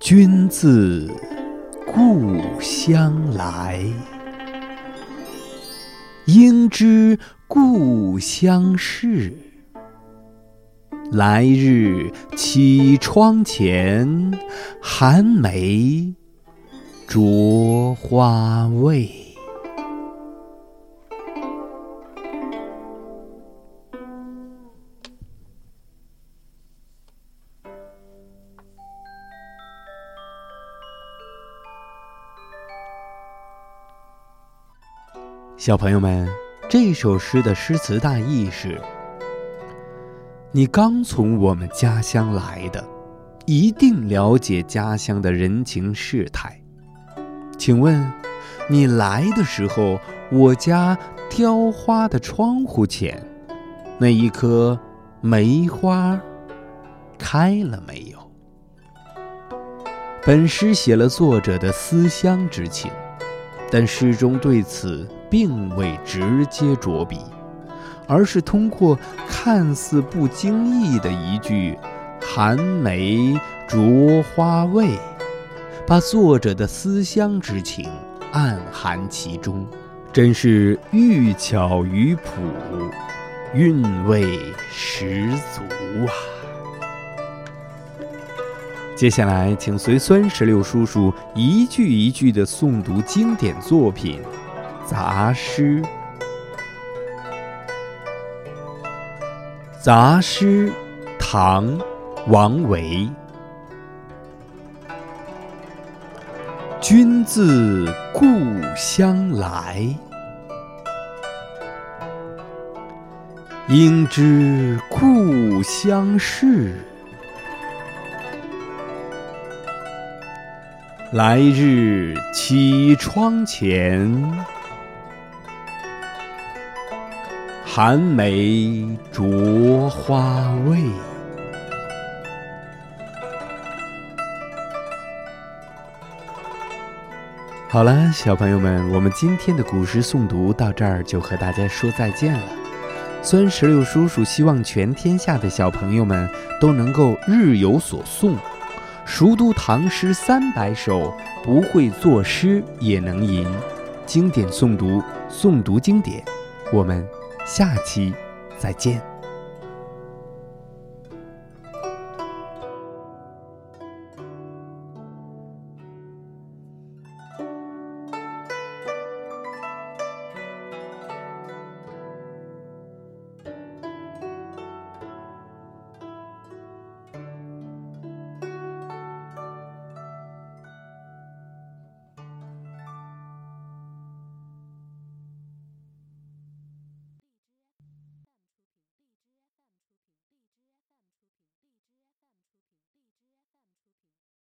君自故乡来，应知故乡事。来日绮窗前，寒梅著花未？小朋友们，这首诗的诗词大意是：你刚从我们家乡来的，一定了解家乡的人情世态。请问，你来的时候，我家雕花的窗户前，那一棵梅花开了没有？本诗写了作者的思乡之情，但诗中对此。并未直接着笔，而是通过看似不经意的一句“寒梅着花未”，把作者的思乡之情暗含其中，真是寓巧于朴，韵味十足啊！接下来，请随酸石榴叔叔一句一句的诵读经典作品。杂诗，杂诗，唐，王维。君自故乡来，应知故乡事。来日绮窗前。寒梅著花未？好了，小朋友们，我们今天的古诗诵读到这儿就和大家说再见了。酸石榴叔叔希望全天下的小朋友们都能够日有所诵，熟读唐诗三百首，不会作诗也能吟。经典诵读，诵读经典，我们。下期再见。